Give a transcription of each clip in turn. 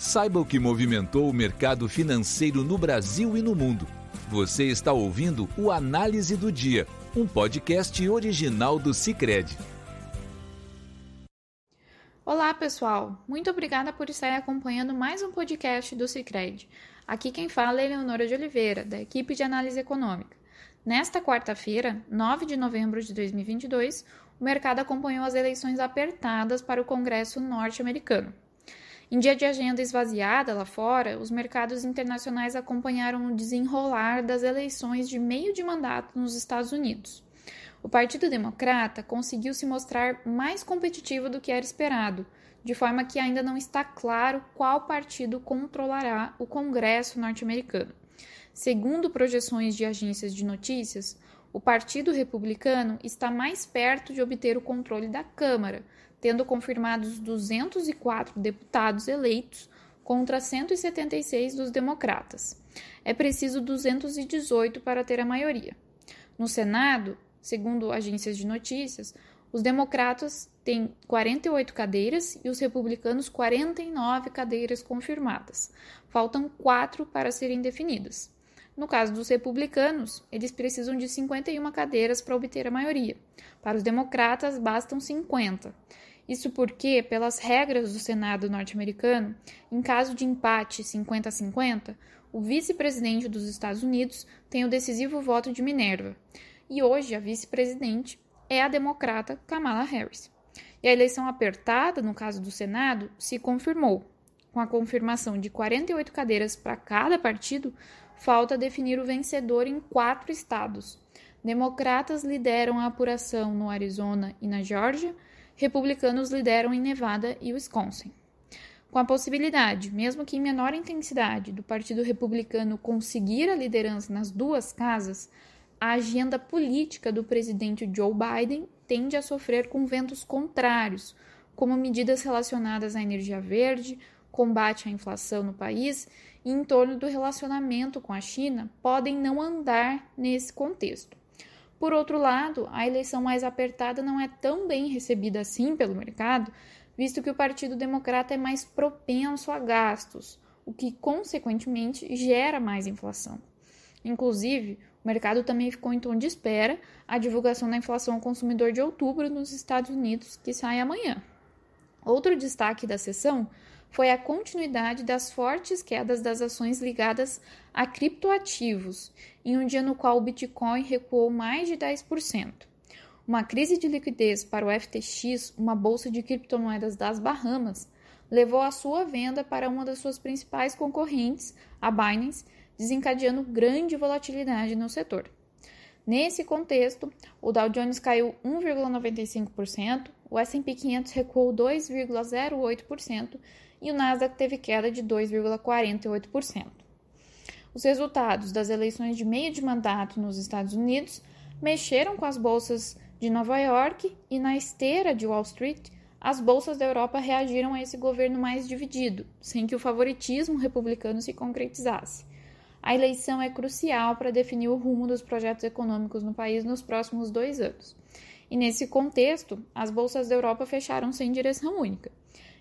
Saiba o que movimentou o mercado financeiro no Brasil e no mundo. Você está ouvindo o Análise do Dia, um podcast original do Cicred. Olá, pessoal. Muito obrigada por estar acompanhando mais um podcast do Cicred. Aqui quem fala é Eleonora de Oliveira, da equipe de análise econômica. Nesta quarta-feira, 9 de novembro de 2022, o mercado acompanhou as eleições apertadas para o Congresso norte-americano. Em dia de agenda esvaziada lá fora, os mercados internacionais acompanharam o desenrolar das eleições de meio de mandato nos Estados Unidos. O Partido Democrata conseguiu se mostrar mais competitivo do que era esperado, de forma que ainda não está claro qual partido controlará o Congresso norte-americano. Segundo projeções de agências de notícias, o Partido Republicano está mais perto de obter o controle da Câmara, tendo confirmados 204 deputados eleitos contra 176 dos democratas. É preciso 218 para ter a maioria. No Senado, segundo agências de notícias, os democratas têm 48 cadeiras e os republicanos 49 cadeiras confirmadas. Faltam quatro para serem definidas. No caso dos republicanos, eles precisam de 51 cadeiras para obter a maioria. Para os democratas, bastam 50. Isso porque, pelas regras do Senado norte-americano, em caso de empate 50 a 50, o vice-presidente dos Estados Unidos tem o decisivo voto de Minerva. E hoje a vice-presidente é a democrata Kamala Harris. E a eleição apertada, no caso do Senado, se confirmou. Com a confirmação de 48 cadeiras para cada partido, falta definir o vencedor em quatro estados. Democratas lideram a apuração no Arizona e na Geórgia, republicanos lideram em Nevada e Wisconsin. Com a possibilidade, mesmo que em menor intensidade, do Partido Republicano conseguir a liderança nas duas casas, a agenda política do presidente Joe Biden tende a sofrer com ventos contrários, como medidas relacionadas à energia verde, combate à inflação no país e em torno do relacionamento com a China podem não andar nesse contexto. Por outro lado, a eleição mais apertada não é tão bem recebida assim pelo mercado, visto que o Partido Democrata é mais propenso a gastos, o que consequentemente gera mais inflação. Inclusive, o mercado também ficou em tom de espera a divulgação da inflação ao consumidor de outubro nos Estados Unidos, que sai amanhã. Outro destaque da sessão foi a continuidade das fortes quedas das ações ligadas a criptoativos, em um dia no qual o Bitcoin recuou mais de 10%. Uma crise de liquidez para o FTX, uma bolsa de criptomoedas das Bahamas, levou a sua venda para uma das suas principais concorrentes, a Binance, desencadeando grande volatilidade no setor. Nesse contexto, o Dow Jones caiu 1,95%, o S&P 500 recuou 2,08% e o Nasdaq teve queda de 2,48%. Os resultados das eleições de meio de mandato nos Estados Unidos mexeram com as bolsas de Nova York e na esteira de Wall Street, as bolsas da Europa reagiram a esse governo mais dividido, sem que o favoritismo republicano se concretizasse. A eleição é crucial para definir o rumo dos projetos econômicos no país nos próximos dois anos. E nesse contexto, as bolsas da Europa fecharam sem direção única.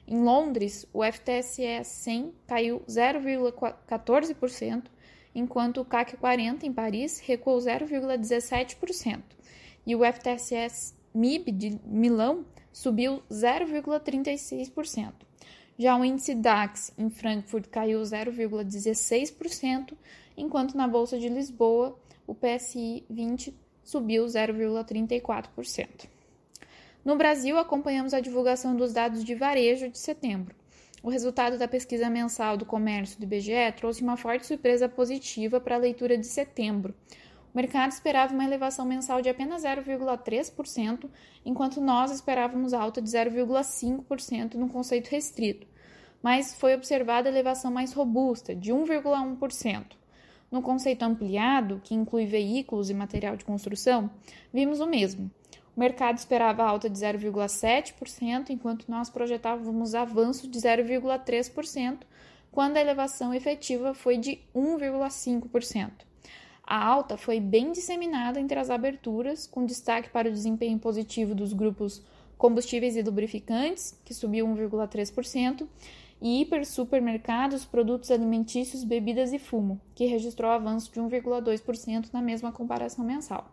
Em Londres, o FTSE 100 caiu 0,14%, enquanto o CAC 40 em Paris recuou 0,17%, e o FTSE MIB de Milão subiu 0,36%. Já o índice DAX em Frankfurt caiu 0,16%, enquanto na Bolsa de Lisboa o PSI 20 subiu 0,34%. No Brasil, acompanhamos a divulgação dos dados de varejo de setembro. O resultado da pesquisa mensal do comércio do IBGE trouxe uma forte surpresa positiva para a leitura de setembro. O mercado esperava uma elevação mensal de apenas 0,3%, enquanto nós esperávamos alta de 0,5% no conceito restrito. Mas foi observada elevação mais robusta, de 1,1%. No conceito ampliado, que inclui veículos e material de construção, vimos o mesmo. O mercado esperava alta de 0,7%, enquanto nós projetávamos avanço de 0,3%, quando a elevação efetiva foi de 1,5%. A alta foi bem disseminada entre as aberturas, com destaque para o desempenho positivo dos grupos combustíveis e lubrificantes, que subiu 1,3%, e hipersupermercados, produtos alimentícios, bebidas e fumo, que registrou avanço de 1,2% na mesma comparação mensal.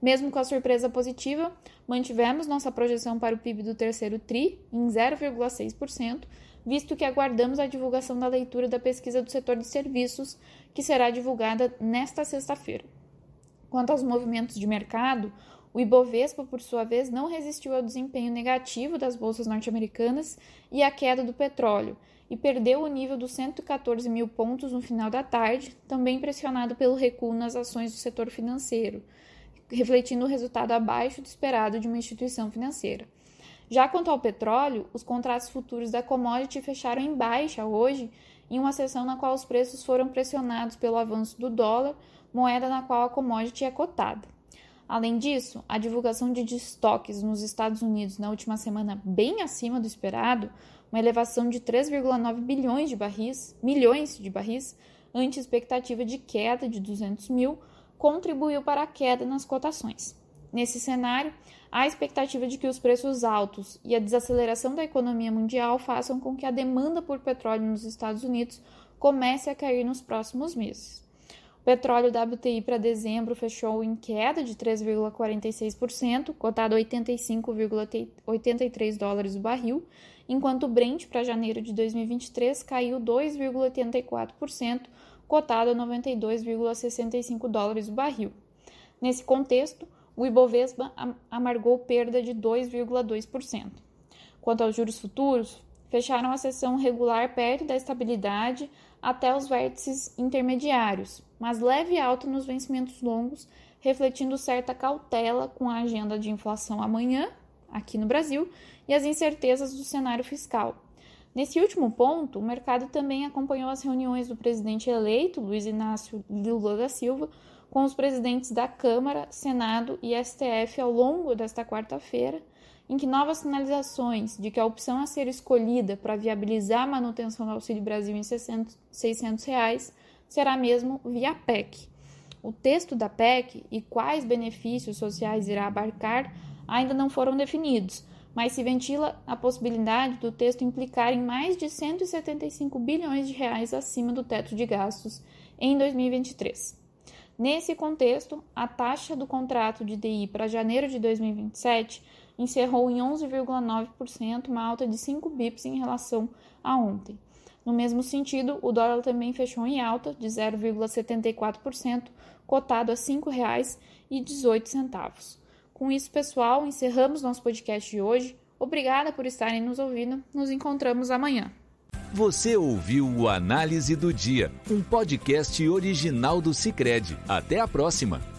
Mesmo com a surpresa positiva, mantivemos nossa projeção para o PIB do terceiro TRI em 0,6%, visto que aguardamos a divulgação da leitura da pesquisa do setor de serviços, que será divulgada nesta sexta-feira. Quanto aos movimentos de mercado, o Ibovespa, por sua vez, não resistiu ao desempenho negativo das bolsas norte-americanas e à queda do petróleo, e perdeu o nível dos 114 mil pontos no final da tarde, também pressionado pelo recuo nas ações do setor financeiro, refletindo o resultado abaixo do esperado de uma instituição financeira. Já quanto ao petróleo, os contratos futuros da commodity fecharam em baixa hoje, em uma sessão na qual os preços foram pressionados pelo avanço do dólar, moeda na qual a commodity é cotada. Além disso, a divulgação de estoques nos Estados Unidos na última semana bem acima do esperado, uma elevação de 3,9 bilhões de barris, milhões de barris, ante expectativa de queda de 200 mil, contribuiu para a queda nas cotações. Nesse cenário, há a expectativa de que os preços altos e a desaceleração da economia mundial façam com que a demanda por petróleo nos Estados Unidos comece a cair nos próximos meses. Petróleo WTI para dezembro fechou em queda de 3,46%, cotado a 85,83 dólares o barril, enquanto o Brent para janeiro de 2023 caiu 2,84%, cotado a 92,65 dólares o barril. Nesse contexto, o Ibovespa amargou perda de 2,2%. Quanto aos juros futuros, fecharam a sessão regular perto da estabilidade até os vértices intermediários, mas leve alta nos vencimentos longos, refletindo certa cautela com a agenda de inflação amanhã, aqui no Brasil, e as incertezas do cenário fiscal. Nesse último ponto, o mercado também acompanhou as reuniões do presidente eleito, Luiz Inácio Lula da Silva, com os presidentes da Câmara, Senado e STF ao longo desta quarta-feira, em que novas sinalizações de que a opção a ser escolhida para viabilizar a manutenção do Auxílio Brasil em 600, 600 reais será mesmo via PEC. O texto da PEC e quais benefícios sociais irá abarcar ainda não foram definidos, mas se ventila a possibilidade do texto implicar em mais de 175 bilhões de reais acima do teto de gastos em 2023. Nesse contexto, a taxa do contrato de DI para janeiro de 2027 encerrou em 11,9%, uma alta de 5 bips em relação a ontem. No mesmo sentido, o dólar também fechou em alta de 0,74%, cotado a R$ 5,18. Com isso, pessoal, encerramos nosso podcast de hoje. Obrigada por estarem nos ouvindo. Nos encontramos amanhã. Você ouviu o Análise do Dia, um podcast original do Cicred. Até a próxima!